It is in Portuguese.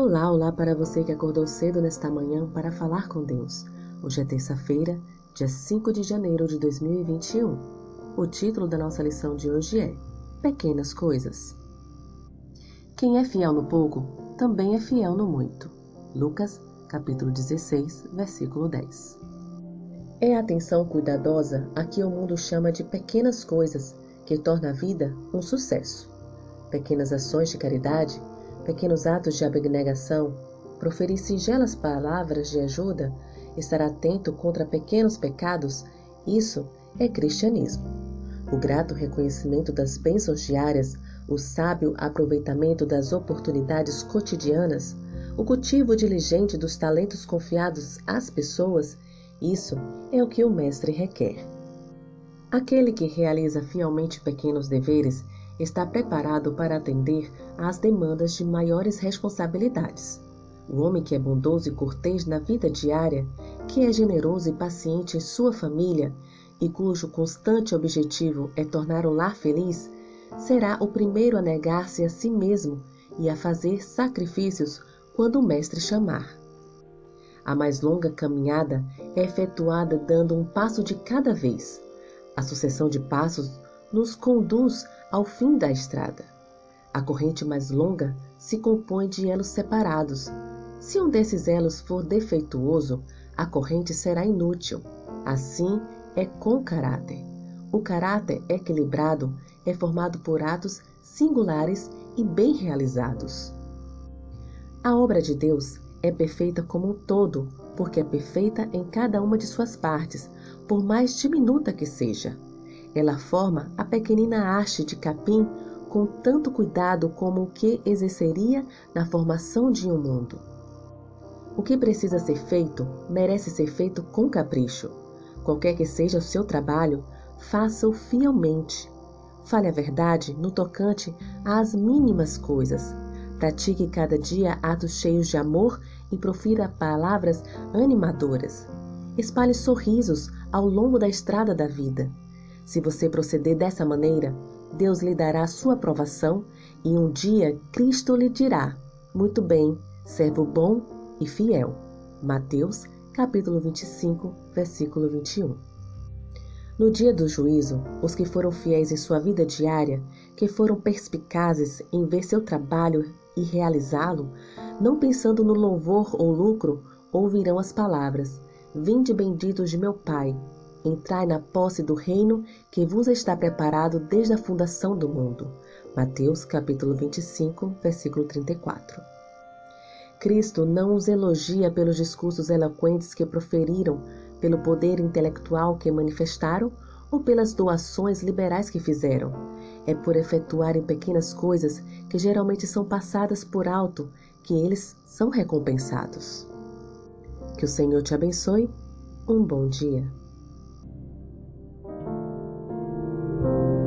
Olá, olá para você que acordou cedo nesta manhã para falar com Deus. Hoje é terça-feira, dia 5 de janeiro de 2021. O título da nossa lição de hoje é Pequenas Coisas. Quem é fiel no pouco, também é fiel no muito. Lucas, capítulo 16, versículo 10. É a atenção cuidadosa a que o mundo chama de pequenas coisas que torna a vida um sucesso. Pequenas ações de caridade pequenos atos de abnegação, proferir singelas palavras de ajuda, estar atento contra pequenos pecados, isso é cristianismo. O grato reconhecimento das bênçãos diárias, o sábio aproveitamento das oportunidades cotidianas, o cultivo diligente dos talentos confiados às pessoas, isso é o que o Mestre requer. Aquele que realiza fielmente pequenos deveres está preparado para atender às demandas de maiores responsabilidades. O homem que é bondoso e cortês na vida diária, que é generoso e paciente em sua família e cujo constante objetivo é tornar o lar feliz, será o primeiro a negar-se a si mesmo e a fazer sacrifícios quando o mestre chamar. A mais longa caminhada é efetuada dando um passo de cada vez. A sucessão de passos nos conduz ao fim da estrada. A corrente mais longa se compõe de elos separados. Se um desses elos for defeituoso, a corrente será inútil. Assim é com caráter. O caráter equilibrado é formado por atos singulares e bem realizados. A obra de Deus é perfeita como um todo, porque é perfeita em cada uma de suas partes, por mais diminuta que seja. Ela forma a pequenina haste de capim com tanto cuidado como o que exerceria na formação de um mundo. O que precisa ser feito merece ser feito com capricho. Qualquer que seja o seu trabalho, faça-o fielmente. Fale a verdade no tocante às mínimas coisas. Pratique cada dia atos cheios de amor e profira palavras animadoras. Espalhe sorrisos ao longo da estrada da vida. Se você proceder dessa maneira, Deus lhe dará sua aprovação e um dia Cristo lhe dirá: Muito bem, servo bom e fiel. Mateus, capítulo 25, versículo 21. No dia do juízo, os que foram fiéis em sua vida diária, que foram perspicazes em ver seu trabalho e realizá-lo, não pensando no louvor ou lucro, ouvirão as palavras: Vinde benditos de meu Pai, Entrai na posse do reino que vos está preparado desde a fundação do mundo. Mateus capítulo 25, versículo 34. Cristo não os elogia pelos discursos eloquentes que proferiram, pelo poder intelectual que manifestaram ou pelas doações liberais que fizeram. É por efetuarem pequenas coisas que geralmente são passadas por alto que eles são recompensados. Que o Senhor te abençoe. Um bom dia. thank you.